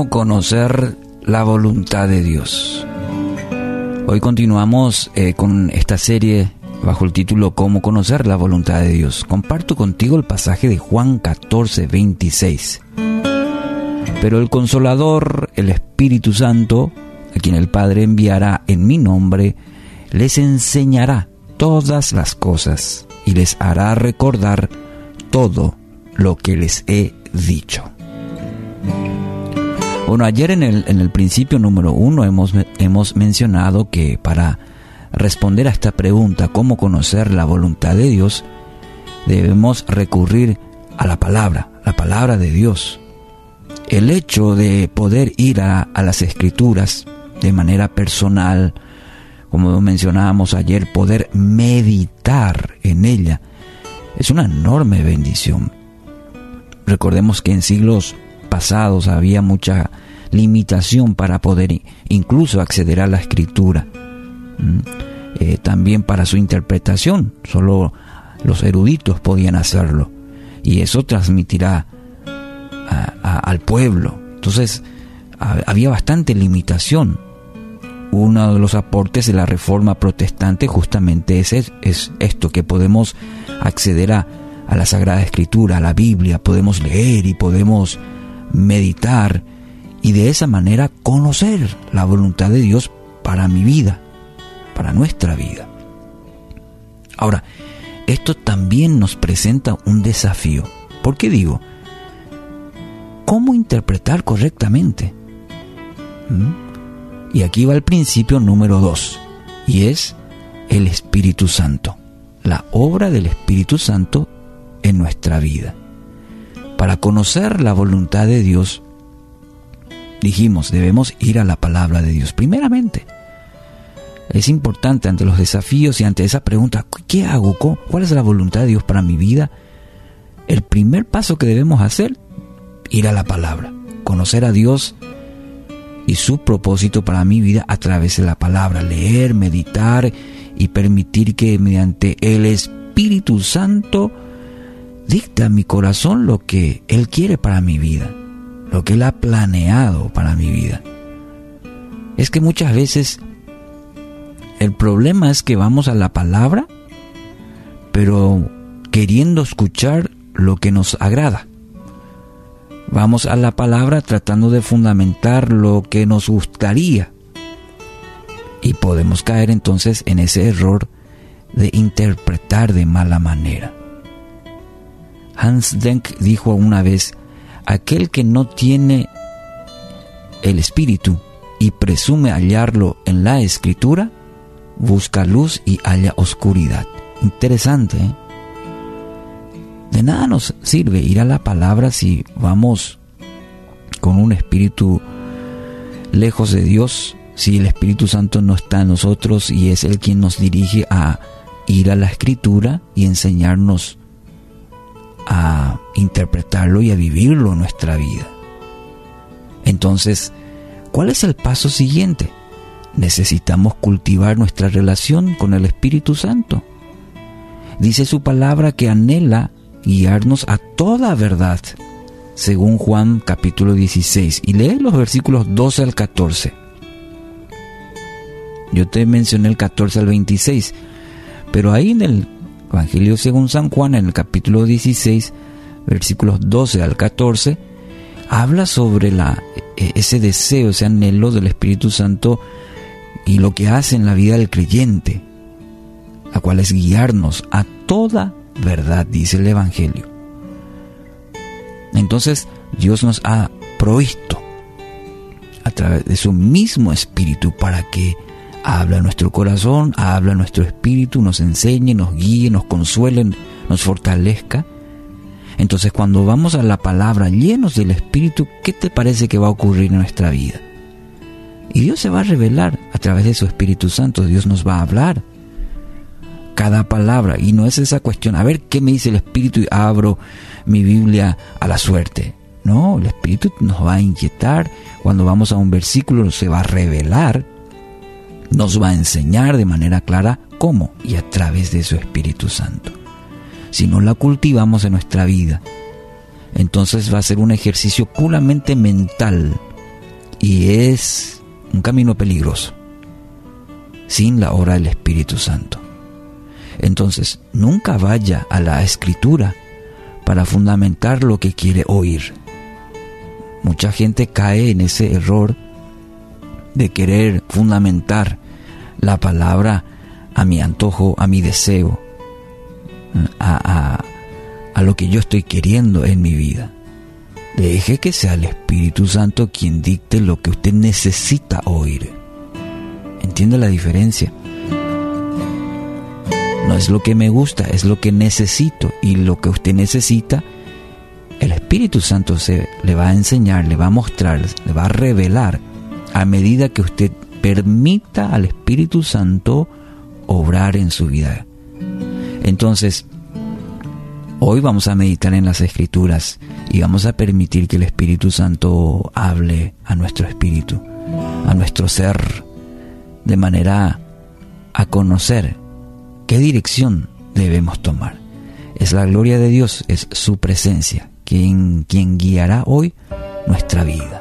cómo conocer la voluntad de Dios. Hoy continuamos eh, con esta serie bajo el título Cómo conocer la voluntad de Dios. Comparto contigo el pasaje de Juan 14, 26. Pero el consolador, el Espíritu Santo, a quien el Padre enviará en mi nombre, les enseñará todas las cosas y les hará recordar todo lo que les he dicho. Bueno, ayer en el, en el principio número uno hemos, hemos mencionado que para responder a esta pregunta, cómo conocer la voluntad de Dios, debemos recurrir a la palabra, la palabra de Dios. El hecho de poder ir a, a las escrituras de manera personal, como mencionábamos ayer, poder meditar en ella, es una enorme bendición. Recordemos que en siglos pasados había mucha limitación para poder incluso acceder a la escritura. Eh, también para su interpretación, solo los eruditos podían hacerlo. Y eso transmitirá al pueblo. Entonces, había bastante limitación. Uno de los aportes de la reforma protestante justamente es, es esto, que podemos acceder a, a la Sagrada Escritura, a la Biblia, podemos leer y podemos meditar y de esa manera conocer la voluntad de Dios para mi vida, para nuestra vida. Ahora, esto también nos presenta un desafío. ¿Por qué digo? ¿Cómo interpretar correctamente? ¿Mm? Y aquí va el principio número dos, y es el Espíritu Santo, la obra del Espíritu Santo en nuestra vida. Para conocer la voluntad de Dios, dijimos, debemos ir a la palabra de Dios primeramente. Es importante ante los desafíos y ante esa pregunta, ¿qué hago? ¿Cuál es la voluntad de Dios para mi vida? El primer paso que debemos hacer, ir a la palabra, conocer a Dios y su propósito para mi vida a través de la palabra, leer, meditar y permitir que mediante el Espíritu Santo dicta a mi corazón lo que Él quiere para mi vida, lo que Él ha planeado para mi vida. Es que muchas veces el problema es que vamos a la palabra, pero queriendo escuchar lo que nos agrada. Vamos a la palabra tratando de fundamentar lo que nos gustaría. Y podemos caer entonces en ese error de interpretar de mala manera. Hans Denk dijo una vez, aquel que no tiene el espíritu y presume hallarlo en la escritura, busca luz y halla oscuridad. Interesante. ¿eh? De nada nos sirve ir a la palabra si vamos con un espíritu lejos de Dios, si el Espíritu Santo no está en nosotros y es Él quien nos dirige a ir a la escritura y enseñarnos a interpretarlo y a vivirlo en nuestra vida. Entonces, ¿cuál es el paso siguiente? Necesitamos cultivar nuestra relación con el Espíritu Santo. Dice su palabra que anhela guiarnos a toda verdad, según Juan capítulo 16. Y lee los versículos 12 al 14. Yo te mencioné el 14 al 26, pero ahí en el Evangelio según San Juan, en el capítulo 16, versículos 12 al 14, habla sobre e, ese deseo, ese anhelo del Espíritu Santo y lo que hace en la vida del creyente, la cual es guiarnos a toda verdad, dice el Evangelio. Entonces Dios nos ha provisto a través de su mismo Espíritu para que habla nuestro corazón, habla nuestro espíritu, nos enseñe, nos guíe, nos consuele, nos fortalezca. Entonces cuando vamos a la palabra llenos del Espíritu, ¿qué te parece que va a ocurrir en nuestra vida? Y Dios se va a revelar a través de su Espíritu Santo, Dios nos va a hablar. Cada palabra, y no es esa cuestión, a ver qué me dice el Espíritu y abro mi Biblia a la suerte. No, el Espíritu nos va a inquietar, cuando vamos a un versículo se va a revelar nos va a enseñar de manera clara cómo y a través de su Espíritu Santo. Si no la cultivamos en nuestra vida, entonces va a ser un ejercicio puramente mental y es un camino peligroso sin la obra del Espíritu Santo. Entonces, nunca vaya a la escritura para fundamentar lo que quiere oír. Mucha gente cae en ese error de querer fundamentar la palabra a mi antojo, a mi deseo, a, a, lo que yo estoy queriendo en mi vida. Deje que sea el Espíritu Santo quien dicte lo que usted necesita oír. ¿Entiende la diferencia? No es lo que me gusta, es lo que necesito. Y lo que usted necesita, el Espíritu Santo se le va a enseñar, le va a mostrar, le va a revelar a medida que usted permita al Espíritu Santo obrar en su vida. Entonces, hoy vamos a meditar en las Escrituras y vamos a permitir que el Espíritu Santo hable a nuestro espíritu, a nuestro ser, de manera a conocer qué dirección debemos tomar. Es la gloria de Dios, es su presencia quien, quien guiará hoy nuestra vida.